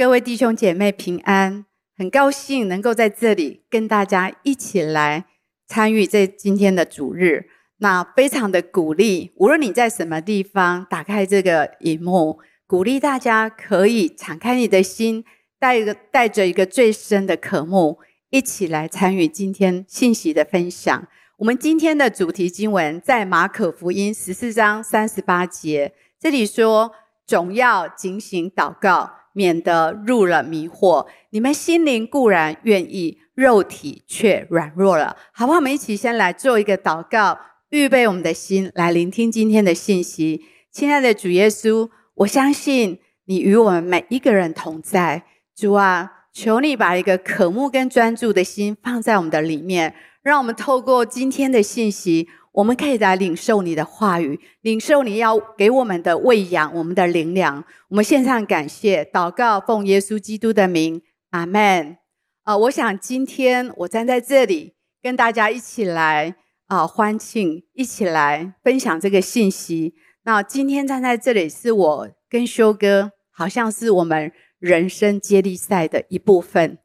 各位弟兄姐妹平安，很高兴能够在这里跟大家一起来参与这今天的主日。那非常的鼓励，无论你在什么地方，打开这个荧幕，鼓励大家可以敞开你的心，带一个带着一个最深的渴慕，一起来参与今天信息的分享。我们今天的主题经文在马可福音十四章三十八节，这里说：“总要警醒祷告。”免得入了迷惑，你们心灵固然愿意，肉体却软弱了。好不好？我们一起先来做一个祷告，预备我们的心来聆听今天的信息。亲爱的主耶稣，我相信你与我们每一个人同在。主啊，求你把一个渴慕跟专注的心放在我们的里面，让我们透过今天的信息。我们可以来领受你的话语，领受你要给我们的喂养，我们的灵粮。我们献上感谢，祷告，奉耶稣基督的名，阿门。啊、我想今天我站在这里，跟大家一起来啊、呃、欢庆，一起来分享这个信息。那今天站在这里，是我跟修哥，好像是我们人生接力赛的一部分。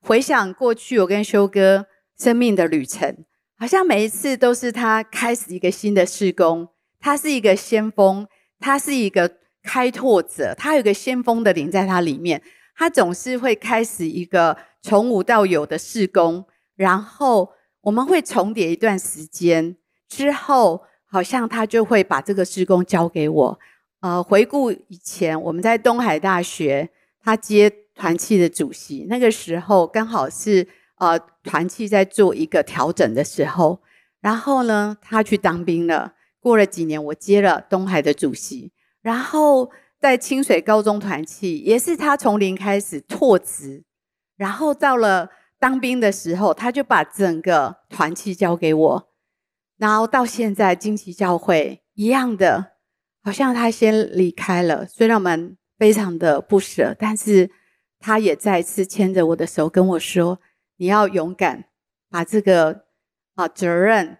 回想过去，我跟修哥生命的旅程。好像每一次都是他开始一个新的施工，他是一个先锋，他是一个开拓者，他有个先锋的灵在他里面，他总是会开始一个从无到有的施工，然后我们会重叠一段时间之后，好像他就会把这个施工交给我。呃，回顾以前我们在东海大学，他接团契的主席，那个时候刚好是。呃，团契在做一个调整的时候，然后呢，他去当兵了。过了几年，我接了东海的主席，然后在清水高中团契，也是他从零开始拓职，然后到了当兵的时候，他就把整个团契交给我，然后到现在惊奇教会一样的，好像他先离开了，虽然我们非常的不舍，但是他也再次牵着我的手跟我说。你要勇敢，把这个啊责任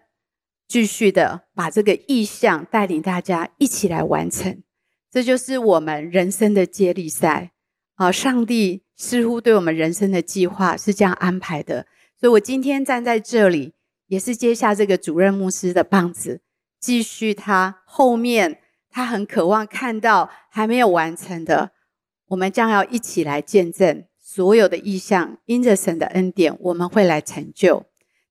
继续的把这个意向带领大家一起来完成，这就是我们人生的接力赛啊！上帝似乎对我们人生的计划是这样安排的，所以我今天站在这里，也是接下这个主任牧师的棒子，继续他后面他很渴望看到还没有完成的，我们将要一起来见证。所有的意向，因着神的恩典，我们会来成就。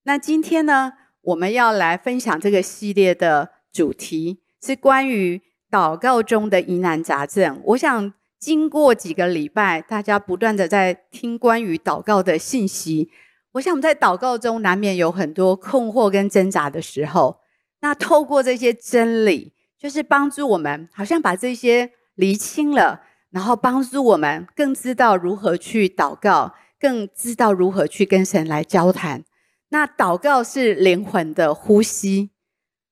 那今天呢，我们要来分享这个系列的主题是关于祷告中的疑难杂症。我想，经过几个礼拜，大家不断的在听关于祷告的信息，我想我们在祷告中难免有很多困惑跟挣扎的时候。那透过这些真理，就是帮助我们，好像把这些厘清了。然后帮助我们更知道如何去祷告，更知道如何去跟神来交谈。那祷告是灵魂的呼吸，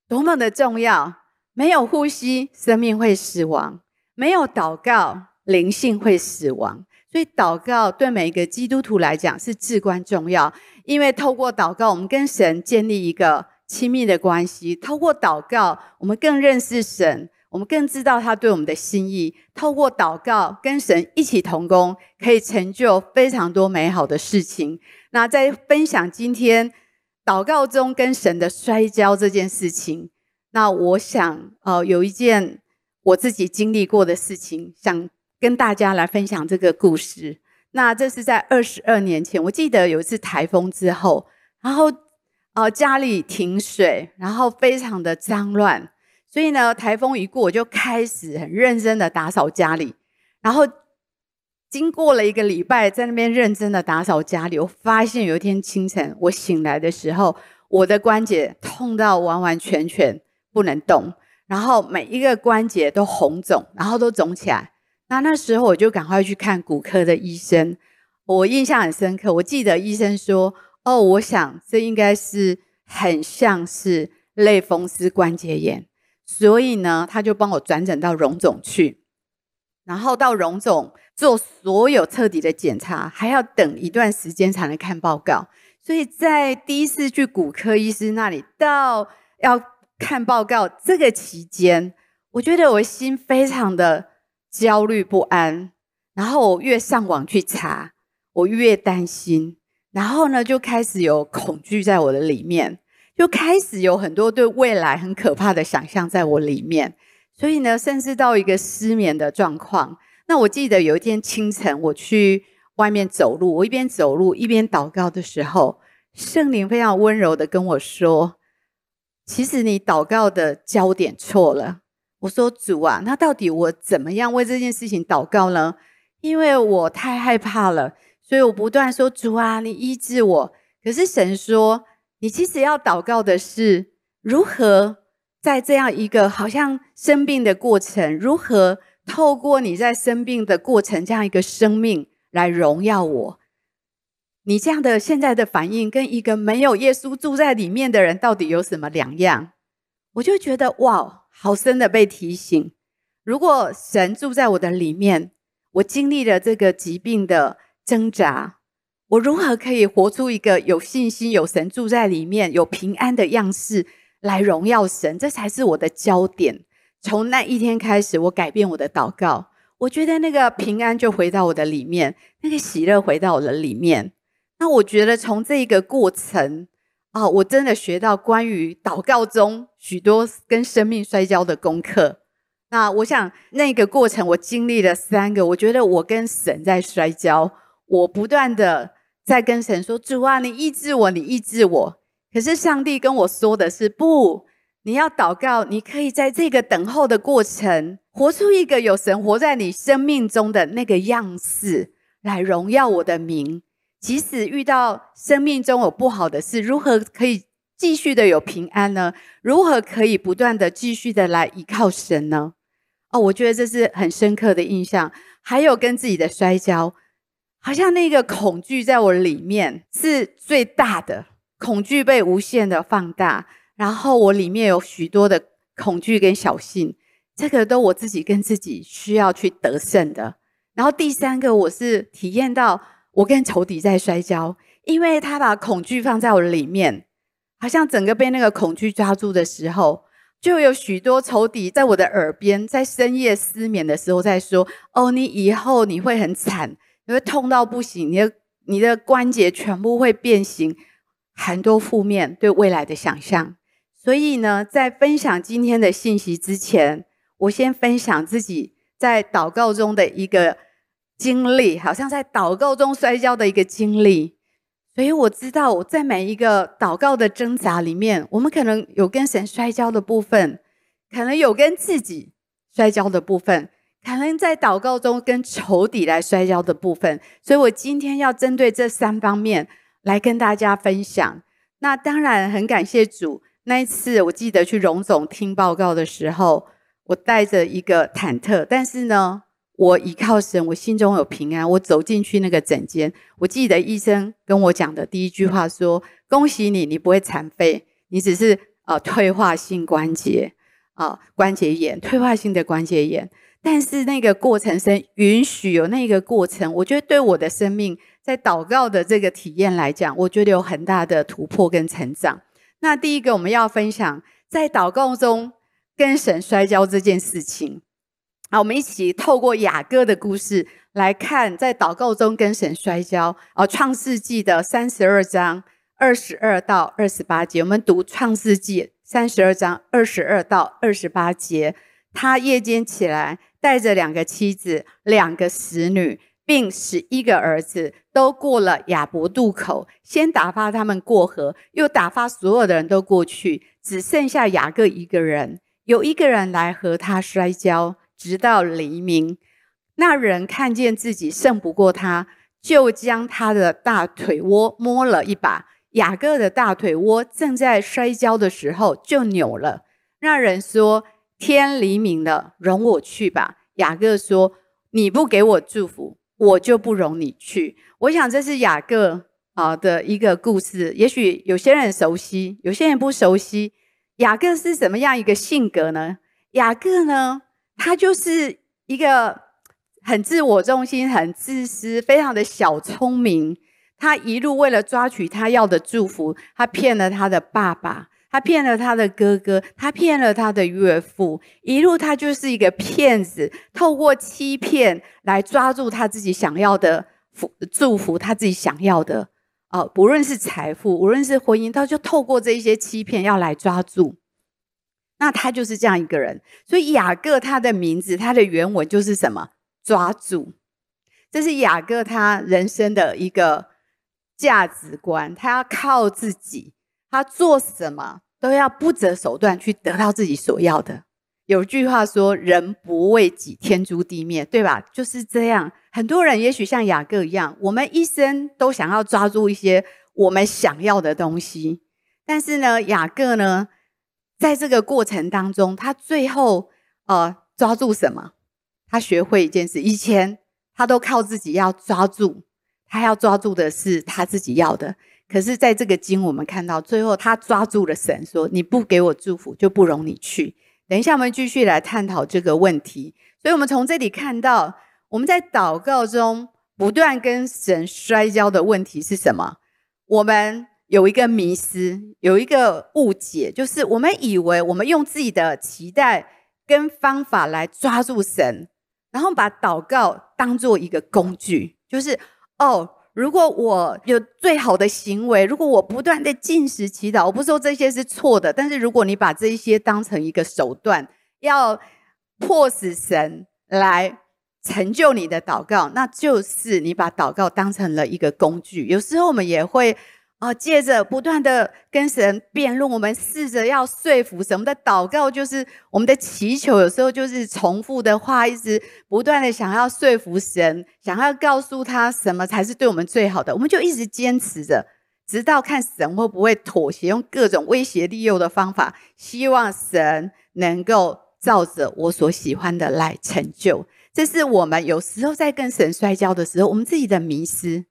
多么的重要！没有呼吸，生命会死亡；没有祷告，灵性会死亡。所以祷告对每一个基督徒来讲是至关重要，因为透过祷告，我们跟神建立一个亲密的关系；透过祷告，我们更认识神。我们更知道他对我们的心意，透过祷告跟神一起同工，可以成就非常多美好的事情。那在分享今天祷告中跟神的摔跤这件事情，那我想，呃，有一件我自己经历过的事情，想跟大家来分享这个故事。那这是在二十二年前，我记得有一次台风之后，然后呃家里停水，然后非常的脏乱。所以呢，台风一过，我就开始很认真的打扫家里。然后经过了一个礼拜，在那边认真的打扫家里，我发现有一天清晨，我醒来的时候，我的关节痛到完完全全不能动，然后每一个关节都红肿，然后都肿起来。那那时候我就赶快去看骨科的医生。我印象很深刻，我记得医生说：“哦，我想这应该是很像是类风湿关节炎。”所以呢，他就帮我转诊到荣总去，然后到荣总做所有彻底的检查，还要等一段时间才能看报告。所以在第一次去骨科医师那里到要看报告这个期间，我觉得我心非常的焦虑不安，然后我越上网去查，我越担心，然后呢，就开始有恐惧在我的里面，就开始有很多对未来很可怕的想象在我里面，所以呢，甚至到一个失眠的状况。那我记得有一天清晨，我去外面走路，我一边走路一边祷告的时候，圣灵非常温柔的跟我说：“其实你祷告的焦点错了。”我说：“主啊，那到底我怎么样为这件事情祷告呢？因为我太害怕了。”所以我不断说：“主啊，你医治我。”可是神说：“你其实要祷告的是如何在这样一个好像生病的过程，如何透过你在生病的过程这样一个生命来荣耀我。你这样的现在的反应，跟一个没有耶稣住在里面的人到底有什么两样？”我就觉得哇，好深的被提醒。如果神住在我的里面，我经历了这个疾病的。挣扎，我如何可以活出一个有信心、有神住在里面、有平安的样式来荣耀神？这才是我的焦点。从那一天开始，我改变我的祷告，我觉得那个平安就回到我的里面，那个喜乐回到我的里面。那我觉得从这一个过程啊，我真的学到关于祷告中许多跟生命摔跤的功课。那我想那个过程，我经历了三个，我觉得我跟神在摔跤。我不断的在跟神说：“主啊，你医治我，你医治我。”可是上帝跟我说的是：“不，你要祷告，你可以在这个等候的过程，活出一个有神活在你生命中的那个样式，来荣耀我的名。即使遇到生命中有不好的事，如何可以继续的有平安呢？如何可以不断的继续的来依靠神呢？”哦，我觉得这是很深刻的印象。还有跟自己的摔跤。好像那个恐惧在我里面是最大的，恐惧被无限的放大，然后我里面有许多的恐惧跟小幸，这个都我自己跟自己需要去得胜的。然后第三个，我是体验到我跟仇敌在摔跤，因为他把恐惧放在我里面，好像整个被那个恐惧抓住的时候，就有许多仇敌在我的耳边，在深夜失眠的时候在说：“哦，你以后你会很惨。”你会痛到不行，你的你的关节全部会变形，很多负面对未来的想象。所以呢，在分享今天的信息之前，我先分享自己在祷告中的一个经历，好像在祷告中摔跤的一个经历。所以我知道，我在每一个祷告的挣扎里面，我们可能有跟神摔跤的部分，可能有跟自己摔跤的部分。可能在祷告中跟仇敌来摔跤的部分，所以我今天要针对这三方面来跟大家分享。那当然很感谢主，那一次我记得去荣总听报告的时候，我带着一个忐忑，但是呢，我依靠神，我心中有平安。我走进去那个诊间，我记得医生跟我讲的第一句话说：“恭喜你，你不会残废，你只是呃退化性关节啊、关节炎，退化性的关节炎。”但是那个过程，神允许有那个过程，我觉得对我的生命在祷告的这个体验来讲，我觉得有很大的突破跟成长。那第一个我们要分享在祷告中跟神摔跤这件事情。好，我们一起透过雅各的故事来看，在祷告中跟神摔跤。啊，创世纪的三十二章二十二到二十八节，我们读创世纪三十二章二十二到二十八节。他夜间起来。带着两个妻子、两个使女，并十一个儿子，都过了雅博渡口。先打发他们过河，又打发所有的人都过去，只剩下雅各一个人。有一个人来和他摔跤，直到黎明。那人看见自己胜不过他，就将他的大腿窝摸了一把。雅各的大腿窝正在摔跤的时候就扭了。那人说。天黎明了，容我去吧。雅各说：“你不给我祝福，我就不容你去。”我想这是雅各啊的一个故事。也许有些人熟悉，有些人不熟悉。雅各是什么样一个性格呢？雅各呢，他就是一个很自我中心、很自私、非常的小聪明。他一路为了抓取他要的祝福，他骗了他的爸爸。他骗了他的哥哥，他骗了他的岳父，一路他就是一个骗子，透过欺骗来抓住他自己想要的福祝福，他自己想要的啊，不论是财富，无论是婚姻，他就透过这一些欺骗要来抓住。那他就是这样一个人，所以雅各他的名字，他的原文就是什么？抓住。这是雅各他人生的一个价值观，他要靠自己，他做什么都要不择手段去得到自己所要的。有句话说：“人不为己，天诛地灭”，对吧？就是这样。很多人也许像雅各一样，我们一生都想要抓住一些我们想要的东西，但是呢，雅各呢，在这个过程当中，他最后呃抓住什么？他学会一件事，以前。他都靠自己要抓住，他要抓住的是他自己要的。可是，在这个经我们看到，最后他抓住了神，说：“你不给我祝福，就不容你去。”等一下，我们继续来探讨这个问题。所以，我们从这里看到，我们在祷告中不断跟神摔跤的问题是什么？我们有一个迷思，有一个误解，就是我们以为我们用自己的期待跟方法来抓住神。然后把祷告当做一个工具，就是哦，如果我有最好的行为，如果我不断的进食祈祷，我不说这些是错的，但是如果你把这一些当成一个手段，要迫使神来成就你的祷告，那就是你把祷告当成了一个工具。有时候我们也会。啊，借着不断的跟神辩论，我们试着要说服神。我们的祷告就是我们的祈求，有时候就是重复的话，一直不断的想要说服神，想要告诉他什么才是对我们最好的。我们就一直坚持着，直到看神会不会妥协，用各种威胁利诱的方法，希望神能够照着我所喜欢的来成就。这是我们有时候在跟神摔跤的时候，我们自己的迷失。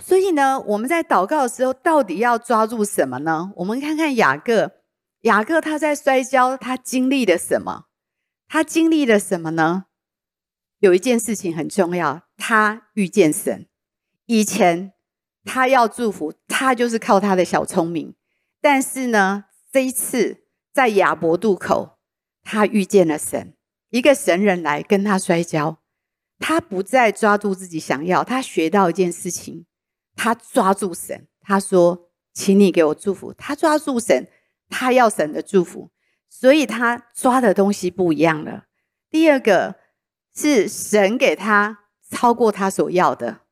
所以呢，我们在祷告的时候，到底要抓住什么呢？我们看看雅各，雅各他在摔跤，他经历了什么？他经历了什么呢？有一件事情很重要，他遇见神。以前他要祝福，他就是靠他的小聪明。但是呢，这一次在雅博渡口，他遇见了神，一个神人来跟他摔跤，他不再抓住自己想要，他学到一件事情。他抓住神，他说：“请你给我祝福。”他抓住神，他要神的祝福，所以他抓的东西不一样了。第二个是神给他超过他所要的，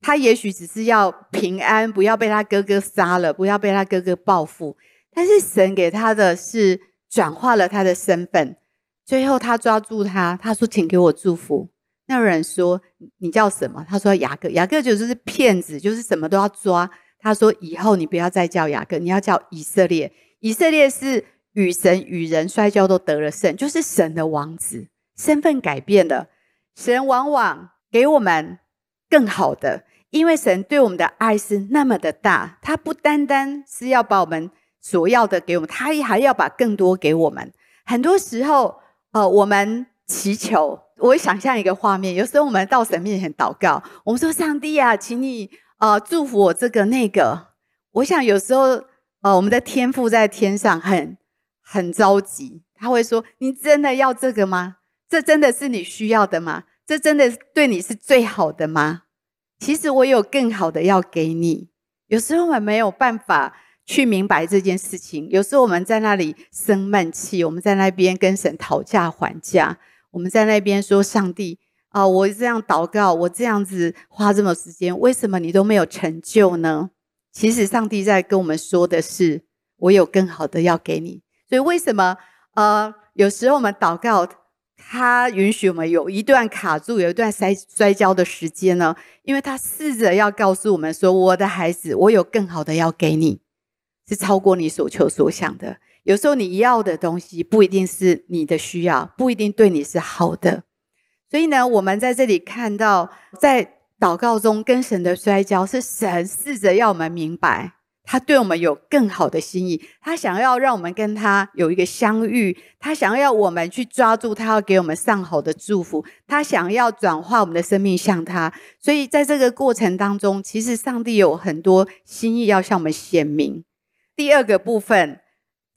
他也许只是要平安，不要被他哥哥杀了，不要被他哥哥报复。但是神给他的是转化了他的身份，最后他抓住他，他说：“请给我祝福。”那人说，你叫什么？他说雅各，雅各就是骗子，就是什么都要抓。他说以后你不要再叫雅各，你要叫以色列。以色列是与神与人摔跤都得了胜，就是神的王子，身份改变了。神往往给我们更好的，因为神对我们的爱是那么的大，他不单单是要把我们所要的给我们，他还要把更多给我们。很多时候，呃，我们祈求。我会想象一个画面，有时候我们到神面前祷告，我们说：“上帝啊，请你呃祝福我这个那个。”我想有时候呃我们的天父在天上很很着急，他会说：“你真的要这个吗？这真的是你需要的吗？这真的对你是最好的吗？”其实我有更好的要给你。有时候我们没有办法去明白这件事情，有时候我们在那里生闷气，我们在那边跟神讨价还价。我们在那边说：“上帝啊，我这样祷告，我这样子花这么时间，为什么你都没有成就呢？”其实上帝在跟我们说的是：“我有更好的要给你。”所以为什么呃，有时候我们祷告，他允许我们有一段卡住、有一段摔摔跤的时间呢？因为他试着要告诉我们说：“我的孩子，我有更好的要给你，是超过你所求所想的。”有时候你要的东西不一定是你的需要，不一定对你是好的。所以呢，我们在这里看到，在祷告中跟神的摔跤，是神试着要我们明白，他对我们有更好的心意，他想要让我们跟他有一个相遇，他想要我们去抓住他要给我们上好的祝福，他想要转化我们的生命向他。所以在这个过程当中，其实上帝有很多心意要向我们显明。第二个部分。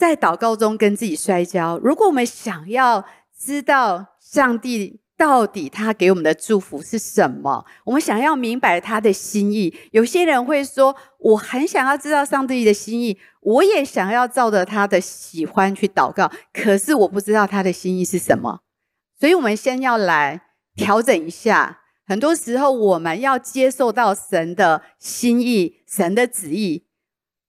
在祷告中跟自己摔跤。如果我们想要知道上帝到底他给我们的祝福是什么，我们想要明白他的心意。有些人会说：“我很想要知道上帝的心意，我也想要照着他的喜欢去祷告，可是我不知道他的心意是什么。”所以，我们先要来调整一下。很多时候，我们要接受到神的心意、神的旨意。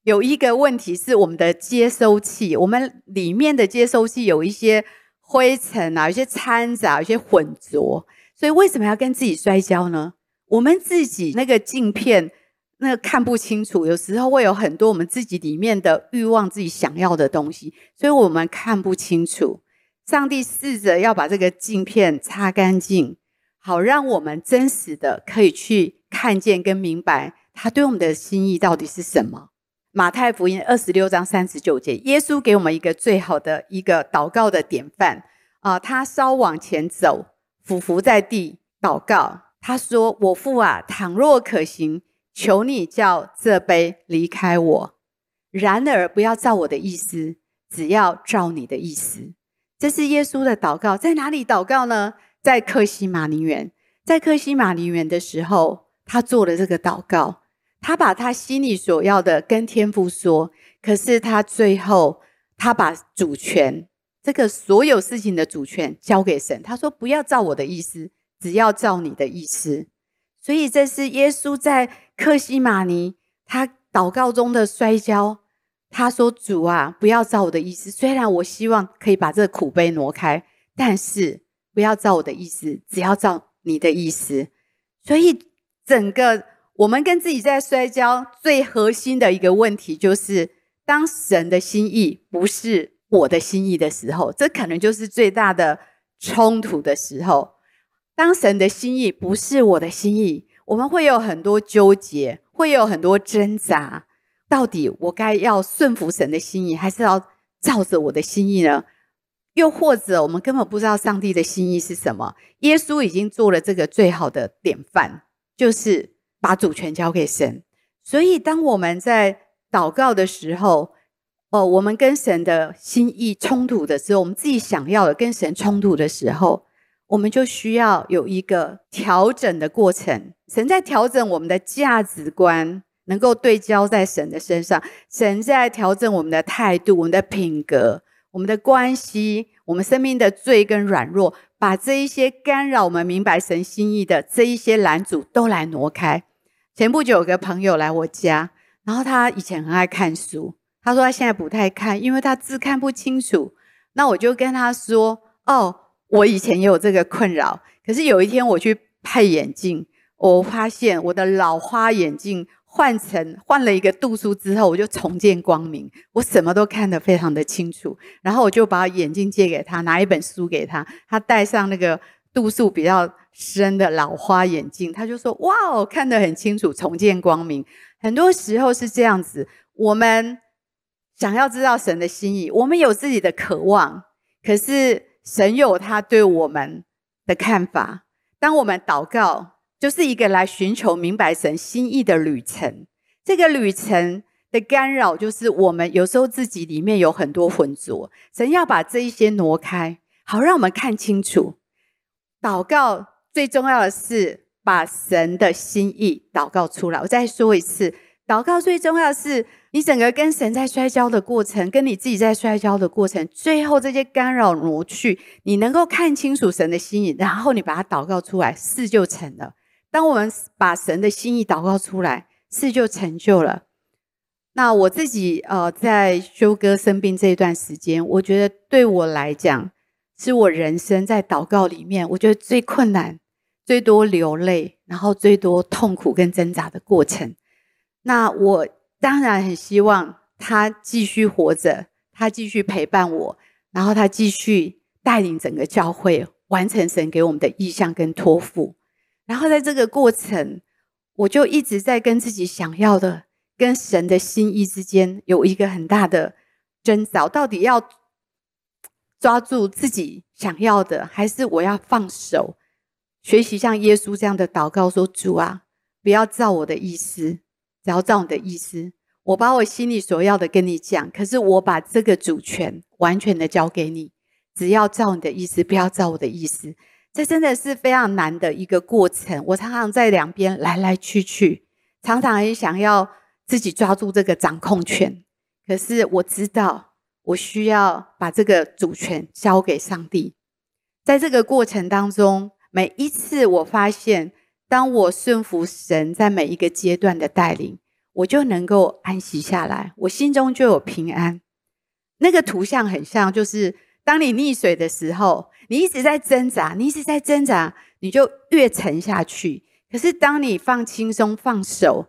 有一个问题是我们的接收器，我们里面的接收器有一些灰尘啊，有些掺杂，有些混浊。所以为什么要跟自己摔跤呢？我们自己那个镜片那看不清楚，有时候会有很多我们自己里面的欲望、自己想要的东西，所以我们看不清楚。上帝试着要把这个镜片擦干净，好让我们真实的可以去看见跟明白他对我们的心意到底是什么。马太福音二十六章三十九节，耶稣给我们一个最好的一个祷告的典范啊！他稍往前走，俯伏在地祷告。他说：“我父啊，倘若可行，求你叫这杯离开我；然而不要照我的意思，只要照你的意思。”这是耶稣的祷告。在哪里祷告呢？在克西马尼园。在克西马尼园的时候，他做了这个祷告。他把他心里所要的跟天父说，可是他最后他把主权，这个所有事情的主权交给神。他说：“不要照我的意思，只要照你的意思。”所以这是耶稣在克西马尼他祷告中的摔跤。他说：“主啊，不要照我的意思，虽然我希望可以把这个苦杯挪开，但是不要照我的意思，只要照你的意思。”所以整个。我们跟自己在摔跤，最核心的一个问题就是，当神的心意不是我的心意的时候，这可能就是最大的冲突的时候。当神的心意不是我的心意，我们会有很多纠结，会有很多挣扎。到底我该要顺服神的心意，还是要照着我的心意呢？又或者我们根本不知道上帝的心意是什么？耶稣已经做了这个最好的典范，就是。把主权交给神，所以当我们在祷告的时候，哦，我们跟神的心意冲突的时候，我们自己想要的跟神冲突的时候，我们就需要有一个调整的过程。神在调整我们的价值观，能够对焦在神的身上；神在调整我们的态度、我们的品格、我们的关系、我们生命的罪跟软弱，把这一些干扰我们明白神心意的这一些拦阻都来挪开。前不久有个朋友来我家，然后他以前很爱看书，他说他现在不太看，因为他字看不清楚。那我就跟他说：“哦，我以前也有这个困扰，可是有一天我去配眼镜，我发现我的老花眼镜换成换了一个度数之后，我就重见光明，我什么都看得非常的清楚。然后我就把眼镜借给他，拿一本书给他，他戴上那个度数比较。”深的老花眼镜，他就说：“哇哦，看得很清楚，重见光明。”很多时候是这样子，我们想要知道神的心意，我们有自己的渴望，可是神有他对我们的看法。当我们祷告，就是一个来寻求明白神心意的旅程。这个旅程的干扰，就是我们有时候自己里面有很多混浊，神要把这一些挪开，好让我们看清楚。祷告。最重要的是把神的心意祷告出来。我再说一次，祷告最重要的是你整个跟神在摔跤的过程，跟你自己在摔跤的过程，最后这些干扰挪去，你能够看清楚神的心意，然后你把它祷告出来，事就成了。当我们把神的心意祷告出来，事就成就了。那我自己呃，在修哥生病这一段时间，我觉得对我来讲，是我人生在祷告里面，我觉得最困难。最多流泪，然后最多痛苦跟挣扎的过程。那我当然很希望他继续活着，他继续陪伴我，然后他继续带领整个教会完成神给我们的意向跟托付。然后在这个过程，我就一直在跟自己想要的、跟神的心意之间有一个很大的挣扎，到底要抓住自己想要的，还是我要放手？学习像耶稣这样的祷告，说：“主啊，不要照我的意思，只要照你的意思。我把我心里所要的跟你讲，可是我把这个主权完全的交给你，只要照你的意思，不要照我的意思。这真的是非常难的一个过程。我常常在两边来来去去，常常也想要自己抓住这个掌控权，可是我知道我需要把这个主权交给上帝。在这个过程当中，每一次我发现，当我顺服神在每一个阶段的带领，我就能够安息下来，我心中就有平安。那个图像很像，就是当你溺水的时候，你一直在挣扎，你一直在挣扎，你就越沉下去。可是当你放轻松、放手，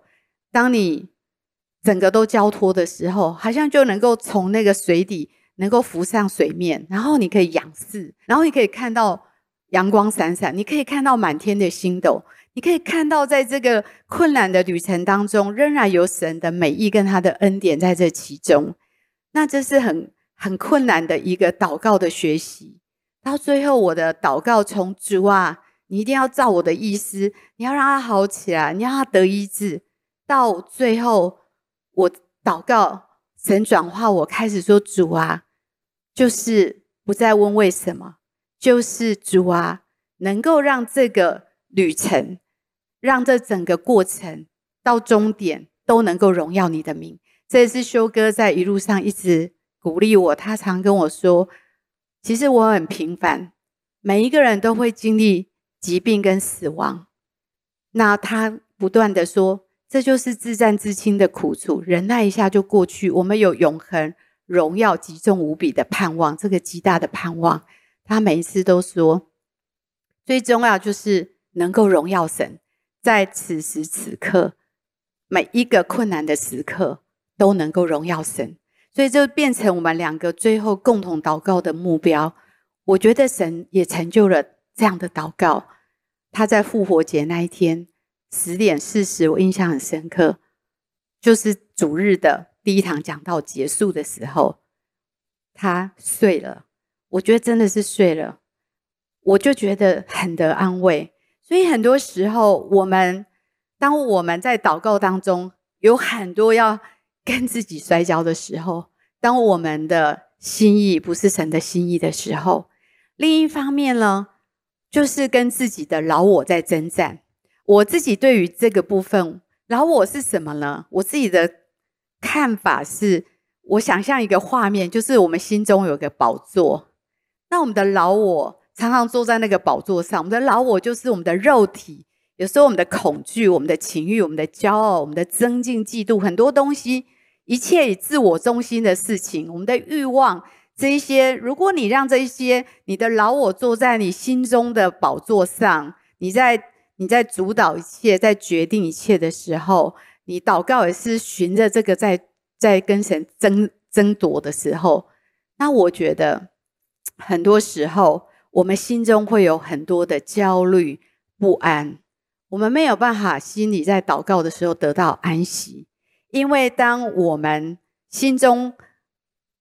当你整个都交托的时候，好像就能够从那个水底能够浮上水面，然后你可以仰视，然后你可以看到阳光闪闪，你可以看到满天的星斗。你可以看到，在这个困难的旅程当中，仍然有神的美意跟他的恩典在这其中。那这是很很困难的一个祷告的学习。到最后，我的祷告从主啊，你一定要照我的意思，你要让他好起来，你要他得医治。到最后，我祷告神转化，我开始说主啊，就是不再问为什么，就是主啊，能够让这个旅程。让这整个过程到终点都能够荣耀你的名。这也是修哥在一路上一直鼓励我。他常跟我说：“其实我很平凡，每一个人都会经历疾病跟死亡。”那他不断的说：“这就是至暂至轻的苦楚，忍耐一下就过去。我们有永恒荣耀极重无比的盼望，这个极大的盼望。”他每一次都说：“最重要就是能够荣耀神。”在此时此刻，每一个困难的时刻都能够荣耀神，所以就变成我们两个最后共同祷告的目标。我觉得神也成就了这样的祷告。他在复活节那一天十点四十，我印象很深刻，就是主日的第一堂讲到结束的时候，他睡了。我觉得真的是睡了，我就觉得很得安慰。所以很多时候，我们当我们在祷告当中有很多要跟自己摔跤的时候，当我们的心意不是神的心意的时候，另一方面呢，就是跟自己的老我在征战。我自己对于这个部分，老我是什么呢？我自己的看法是，我想象一个画面，就是我们心中有个宝座，那我们的老我。常常坐在那个宝座上，我们的老我就是我们的肉体。有时候我们的恐惧、我们的情欲、我们的骄傲、我们的增进、嫉妒，很多东西，一切以自我中心的事情，我们的欲望，这一些，如果你让这一些你的老我坐在你心中的宝座上，你在你在主导一切，在决定一切的时候，你祷告也是循着这个在在跟神争争夺的时候，那我觉得很多时候。我们心中会有很多的焦虑不安，我们没有办法心里在祷告的时候得到安息，因为当我们心中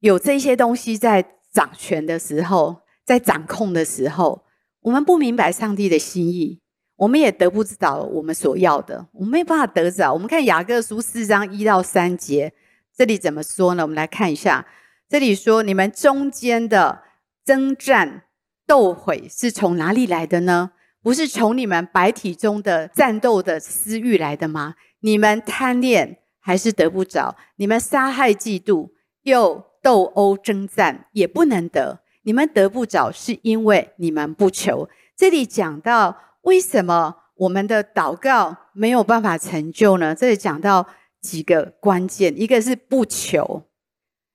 有这些东西在掌权的时候，在掌控的时候，我们不明白上帝的心意，我们也得不到我们所要的，我们没办法得着。我们看雅各书四章一到三节，这里怎么说呢？我们来看一下，这里说：你们中间的征战。斗毁是从哪里来的呢？不是从你们白体中的战斗的私欲来的吗？你们贪恋还是得不着？你们杀害、嫉妒又斗殴征战，也不能得。你们得不着，是因为你们不求。这里讲到为什么我们的祷告没有办法成就呢？这里讲到几个关键，一个是不求，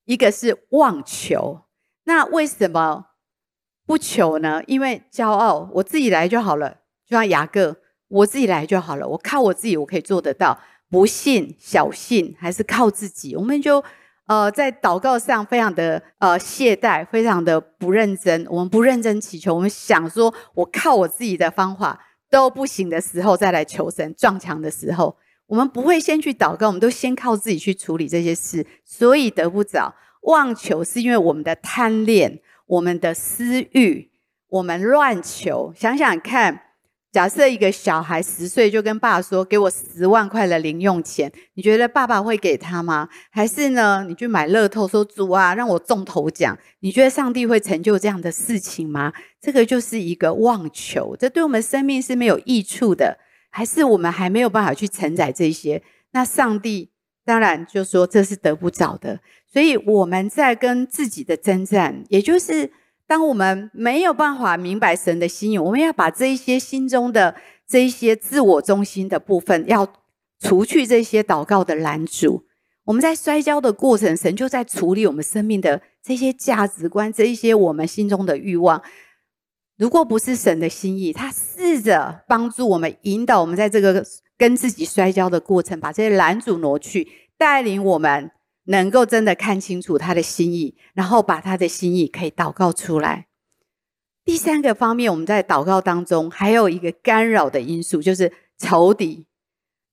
一个是妄求。那为什么？不求呢，因为骄傲，我自己来就好了。就像雅各，我自己来就好了，我靠我自己，我可以做得到。不信、小信，还是靠自己，我们就呃在祷告上非常的呃懈怠，非常的不认真。我们不认真祈求，我们想说我靠我自己的方法都不行的时候，再来求神撞墙的时候，我们不会先去祷告，我们都先靠自己去处理这些事，所以得不着。妄求是因为我们的贪恋。我们的私欲，我们乱求。想想看，假设一个小孩十岁就跟爸爸说：“给我十万块的零用钱。”你觉得爸爸会给他吗？还是呢？你去买乐透说：“主啊，让我中头奖。”你觉得上帝会成就这样的事情吗？这个就是一个妄求，这对我们生命是没有益处的。还是我们还没有办法去承载这些？那上帝当然就说这是得不着的。所以我们在跟自己的征战，也就是。当我们没有办法明白神的心意，我们要把这一些心中的这一些自我中心的部分，要除去这些祷告的拦阻。我们在摔跤的过程，神就在处理我们生命的这些价值观，这一些我们心中的欲望。如果不是神的心意，他试着帮助我们，引导我们在这个跟自己摔跤的过程，把这些拦阻挪去，带领我们。能够真的看清楚他的心意，然后把他的心意可以祷告出来。第三个方面，我们在祷告当中还有一个干扰的因素，就是仇敌。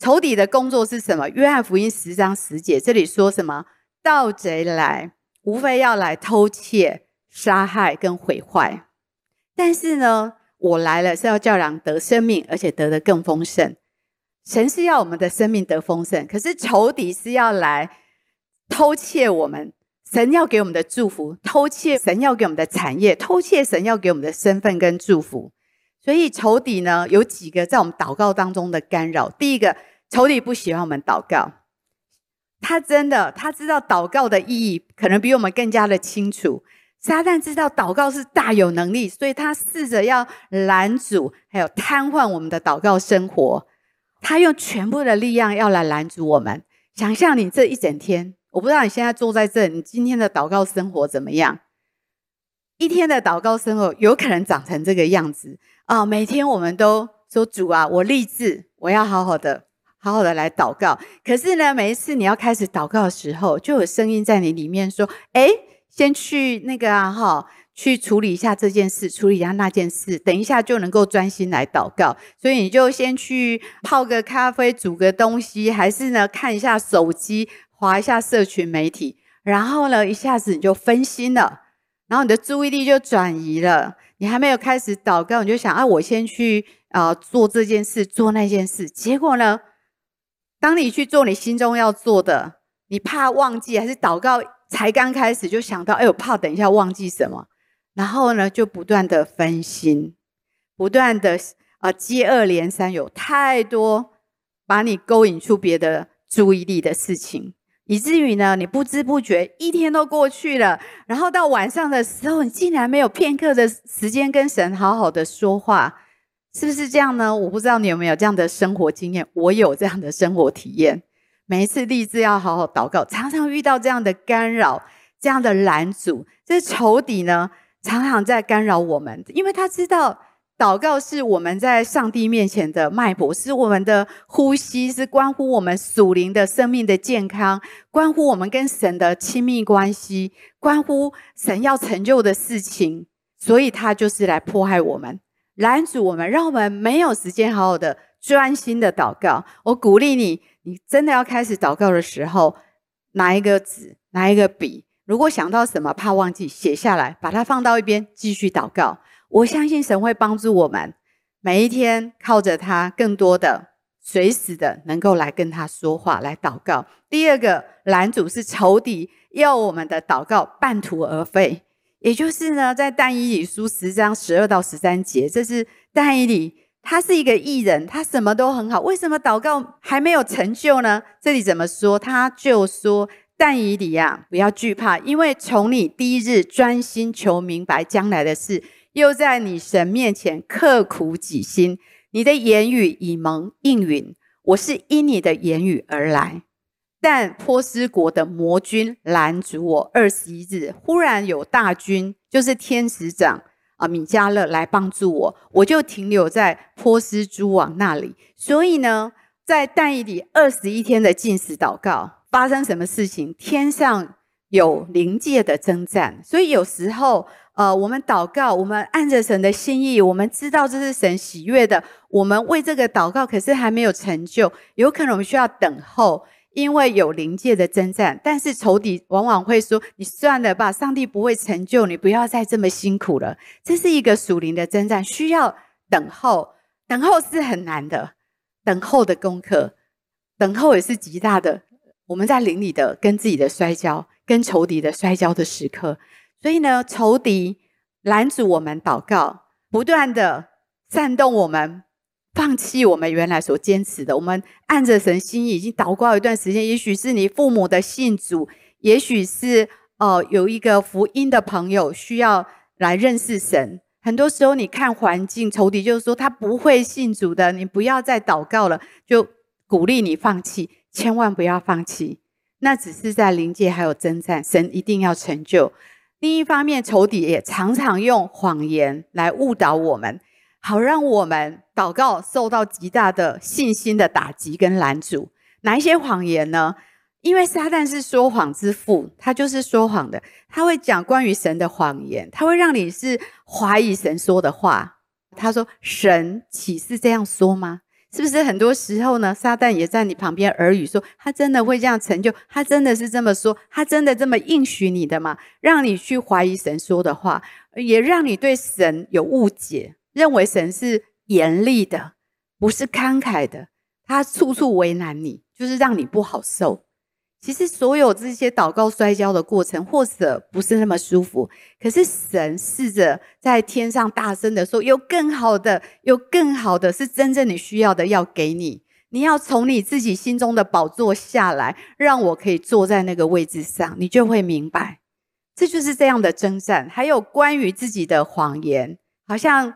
仇敌的工作是什么？约翰福音十章十节，这里说什么？盗贼来，无非要来偷窃、杀害跟毁坏。但是呢，我来了是要叫人得生命，而且得的更丰盛。神是要我们的生命得丰盛，可是仇敌是要来。偷窃我们神要给我们的祝福，偷窃神要给我们的产业，偷窃神要给我们的身份跟祝福。所以仇敌呢，有几个在我们祷告当中的干扰。第一个，仇敌不喜欢我们祷告，他真的他知道祷告的意义，可能比我们更加的清楚。撒旦知道祷告是大有能力，所以他试着要拦阻，还有瘫痪我们的祷告生活。他用全部的力量要来拦阻我们。想象你这一整天。我不知道你现在坐在这，你今天的祷告生活怎么样？一天的祷告生活有可能长成这个样子啊、每天我们都说主啊，我立志，我要好好的、好好的来祷告。可是呢，每一次你要开始祷告的时候，就有声音在你里面说：“哎，先去那个啊，哈，去处理一下这件事，处理一下那件事，等一下就能够专心来祷告。”所以你就先去泡个咖啡，煮个东西，还是呢看一下手机。滑一下社群媒体，然后呢，一下子你就分心了，然后你的注意力就转移了。你还没有开始祷告，你就想啊，我先去啊、做这件事，做那件事。结果呢，当你去做你心中要做的，你怕忘记，还是祷告才刚开始就想到，哎，我怕等一下忘记什么，然后呢，就不断的分心，不断的啊、接二连三，有太多把你勾引出别的注意力的事情。以至于呢，你不知不觉一天都过去了，然后到晚上的时候，你竟然没有片刻的时间跟神好好的说话，是不是这样呢？我不知道你有没有这样的生活经验，我有这样的生活体验。每一次立志要好好祷告，常常遇到这样的干扰、这样的拦阻，这仇敌呢，常常在干扰我们，因为他知道。祷告是我们在上帝面前的脉搏，是我们的呼吸，是关乎我们属灵的生命的健康，关乎我们跟神的亲密关系，关乎神要成就的事情。所以，他就是来迫害我们，拦阻我们，让我们没有时间好好的专心的祷告。我鼓励你，你真的要开始祷告的时候，拿一个纸，拿一个笔，如果想到什么，怕忘记，写下来，把它放到一边，继续祷告。我相信神会帮助我们，每一天靠着他，更多的随时的能够来跟他说话，来祷告。第二个拦阻是仇敌要我们的祷告半途而废，也就是呢，在但以理书十章十二到十三节，这是但以理，他是一个义人，他什么都很好，为什么祷告还没有成就呢？这里怎么说？他就说：但以理啊，不要惧怕，因为从你第一日专心求明白将来的事。又在你神面前刻苦己心，你的言语已蒙应允。我是因你的言语而来，但波斯国的魔军拦阻我。二十一日，忽然有大军，就是天使长啊米迦勒来帮助我，我就停留在波斯诸王那里。所以呢，在但以理二十一天的禁食祷告，发生什么事情？天上有灵界的征战，所以有时候。呃，我们祷告，我们按着神的心意，我们知道这是神喜悦的。我们为这个祷告，可是还没有成就，有可能我们需要等候，因为有灵界的征战。但是仇敌往往会说：“你算了吧，上帝不会成就你，不要再这么辛苦了。”这是一个属灵的征战，需要等候，等候是很难的，等候的功课，等候也是极大的。我们在灵里的跟自己的摔跤，跟仇敌的摔跤的时刻。所以呢，仇敌拦阻我们祷告，不断的煽动我们放弃我们原来所坚持的。我们按着神心意已经祷告一段时间，也许是你父母的信主，也许是呃有一个福音的朋友需要来认识神。很多时候，你看环境，仇敌就是说他不会信主的，你不要再祷告了，就鼓励你放弃，千万不要放弃。那只是在灵界还有征战，神一定要成就。另一方面，仇敌也常常用谎言来误导我们，好让我们祷告受到极大的信心的打击跟拦阻。哪一些谎言呢？因为撒旦是说谎之父，他就是说谎的。他会讲关于神的谎言，他会让你是怀疑神说的话。他说：“神岂是这样说吗？是不是很多时候呢？撒旦也在你旁边耳语说，他真的会这样成就？他真的是这么说？他真的这么应许你的吗？让你去怀疑神说的话，也让你对神有误解，认为神是严厉的，不是慷慨的。他处处为难你，就是让你不好受。”其实所有这些祷告摔跤的过程，或者不是那么舒服。可是神试着在天上大声的说：“有更好的，有更好的，是真正你需要的，要给你。你要从你自己心中的宝座下来，让我可以坐在那个位置上，你就会明白。这就是这样的征战。还有关于自己的谎言，好像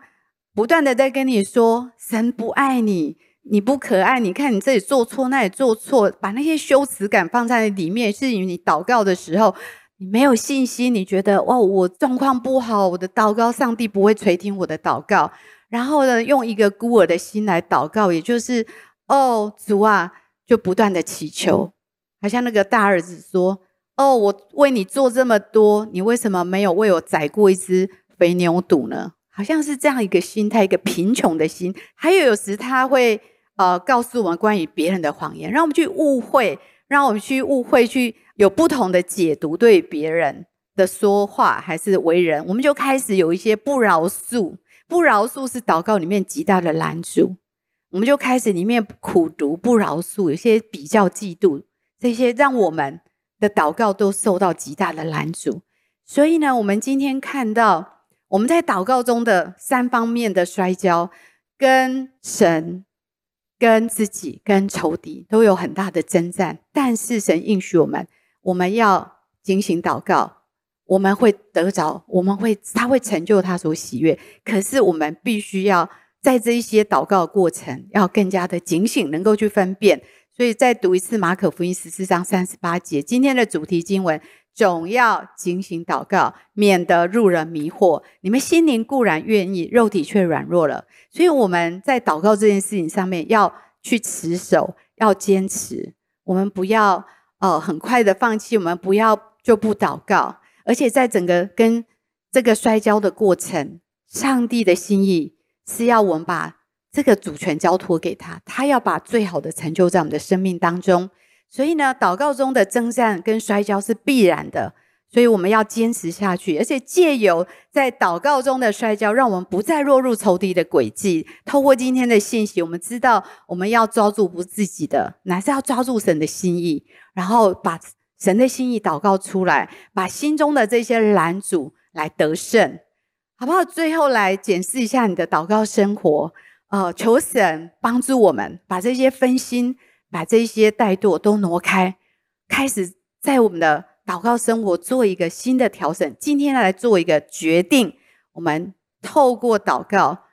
不断的在跟你说神不爱你。”你不可爱，你看你这里做错，那里做错，把那些羞耻感放在里面，是因为你祷告的时候你没有信心，你觉得哇，我状况不好，我的祷告上帝不会垂听我的祷告，然后呢，用一个孤儿的心来祷告，也就是哦，主啊，就不断的祈求，好像那个大儿子说，哦，我为你做这么多，你为什么没有为我宰过一只肥牛犊呢？好像是这样一个心态，一个贫穷的心，还有有时他会。呃，告诉我们关于别人的谎言，让我们去误会，让我们去误会，去有不同的解读，对别人的说话还是为人，我们就开始有一些不饶恕。不饶恕是祷告里面极大的拦阻，我们就开始里面苦读不饶恕，有些比较嫉妒，这些让我们的祷告都受到极大的拦阻。所以呢，我们今天看到我们在祷告中的三方面的摔跤，跟神。跟自己、跟仇敌都有很大的征战，但是神应许我们，我们要警醒祷告，我们会得着，我们会他会成就他所喜悦。可是我们必须要在这一些祷告过程，要更加的警醒，能够去分辨。所以再读一次马可福音十四章三十八节，今天的主题经文。总要警醒祷告，免得入人迷惑。你们心灵固然愿意，肉体却软弱了。所以我们在祷告这件事情上面要去持守，要坚持。我们不要呃很快的放弃，我们不要就不祷告。而且在整个跟这个摔跤的过程，上帝的心意是要我们把这个主权交托给他，他要把最好的成就在我们的生命当中。所以呢，祷告中的征战跟摔跤是必然的，所以我们要坚持下去，而且借由在祷告中的摔跤，让我们不再落入仇敌的诡计。透过今天的信息，我们知道我们要抓住不自己的，乃是要抓住神的心意，然后把神的心意祷告出来，把心中的这些拦阻来得胜，好不好？最后来检视一下你的祷告生活，呃，求神帮助我们把这些分心。把这些怠惰都挪开，开始在我们的祷告生活做一个新的调整。今天来做一个决定，我们透过祷告，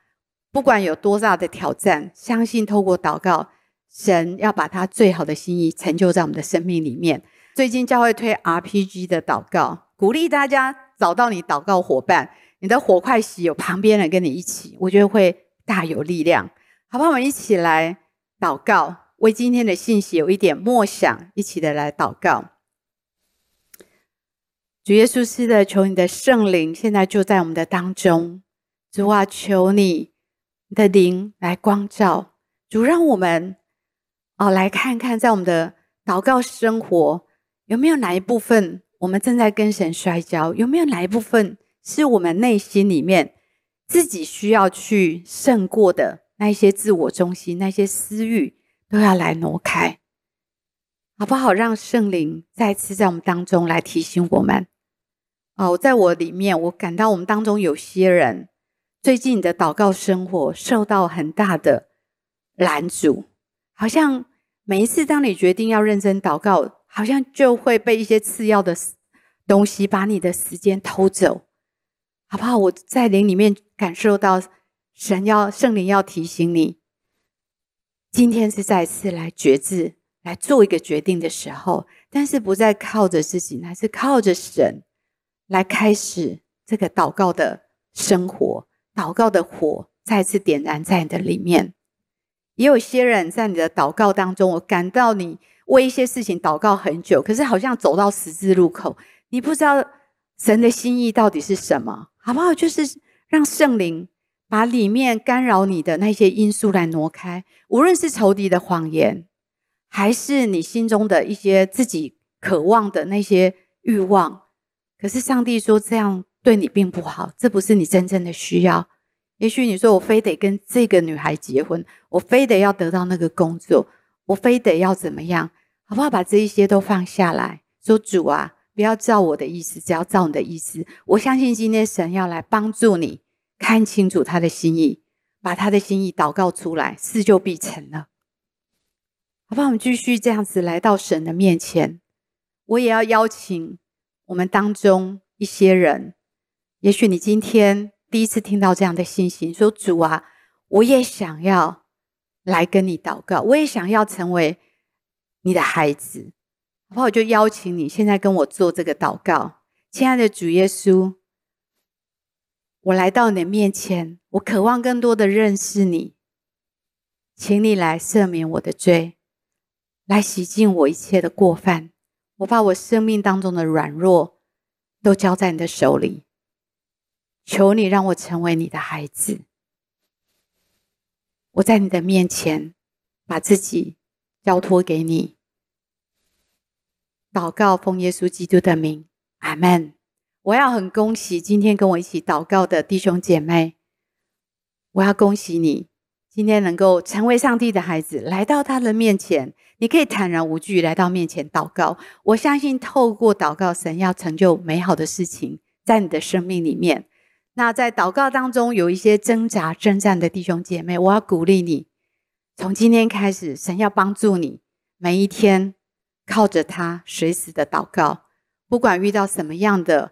不管有多大的挑战，相信透过祷告，神要把他最好的心意成就在我们的生命里面。最近教会推 RPG 的祷告，鼓励大家找到你祷告伙伴，你的火快熄，有旁边人跟你一起，我觉得会大有力量。好不好？我们一起来祷告。为今天的信息有一点默想，一起的来祷告。主耶稣，是的，求你的圣灵现在就在我们的当中。主啊，求你的灵来光照。主，让我们哦来看看，在我们的祷告生活有没有哪一部分我们正在跟神摔跤？有没有哪一部分是我们内心里面自己需要去胜过的？那一些自我中心、那些私欲，都要来挪开，好不好？让圣灵再次在我们当中来提醒我们。哦，在我里面，我感到我们当中有些人，最近的祷告生活受到很大的拦阻，好像每一次当你决定要认真祷告，好像就会被一些次要的东西把你的时间偷走，好不好？我在灵里面感受到神要圣灵要提醒你，今天是再次来决志，来做一个决定的时候，但是不再靠着自己，乃是靠着神。来开始这个祷告的生活，祷告的火再次点燃在你的里面。也有些人在你的祷告当中，我感到你为一些事情祷告很久，可是好像走到十字路口，你不知道神的心意到底是什么，好不好？就是让圣灵把里面干扰你的那些因素来挪开，无论是仇敌的谎言，还是你心中的一些自己渴望的那些欲望。可是上帝说这样对你并不好，这不是你真正的需要。也许你说我非得跟这个女孩结婚，我非得要得到那个工作，我非得要怎么样，好不好？把这一些都放下来，说主啊，不要照我的意思，只要照你的意思。我相信今天神要来帮助你看清楚他的心意，把他的心意祷告出来，事就必成了。好不好？我们继续这样子来到神的面前，我也要邀请。我们当中一些人，也许你今天第一次听到这样的信息，说主啊，我也想要来跟你祷告，我也想要成为你的孩子，好不好？我就邀请你现在跟我做这个祷告，亲爱的主耶稣，我来到你的面前，我渴望更多的认识你，请你来赦免我的罪，来洗净我一切的过犯。我把我生命当中的软弱都交在你的手里，求你让我成为你的孩子。我在你的面前把自己交托给你，祷告奉耶稣基督的名，阿门。我要很恭喜今天跟我一起祷告的弟兄姐妹，我要恭喜你。今天能够成为上帝的孩子，来到他的面前，你可以坦然无惧来到面前祷告。我相信透过祷告，神要成就美好的事情在你的生命里面。那在祷告当中有一些挣扎征战的弟兄姐妹，我要鼓励你，从今天开始，神要帮助你每一天靠着他随时的祷告，不管遇到什么样的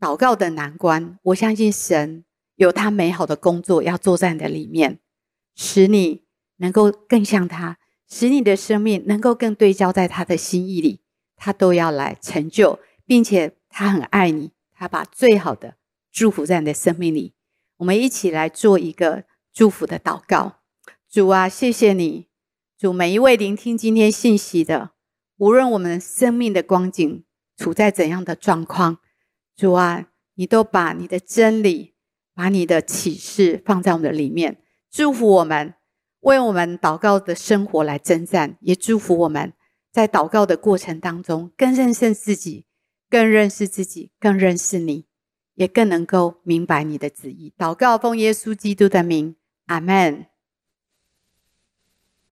祷告的难关，我相信神有他美好的工作要做在你的里面。使你能够更像他，使你的生命能够更对焦在他的心意里，他都要来成就，并且他很爱你，他把最好的祝福在你的生命里。我们一起来做一个祝福的祷告。主啊，谢谢你，主，每一位聆听今天信息的，无论我们生命的光景处在怎样的状况，主啊，你都把你的真理，把你的启示放在我们的里面。祝福我们为我们祷告的生活来征战，也祝福我们在祷告的过程当中更认识自己，更认识自己，更认识你，也更能够明白你的旨意。祷告奉耶稣基督的名，阿门。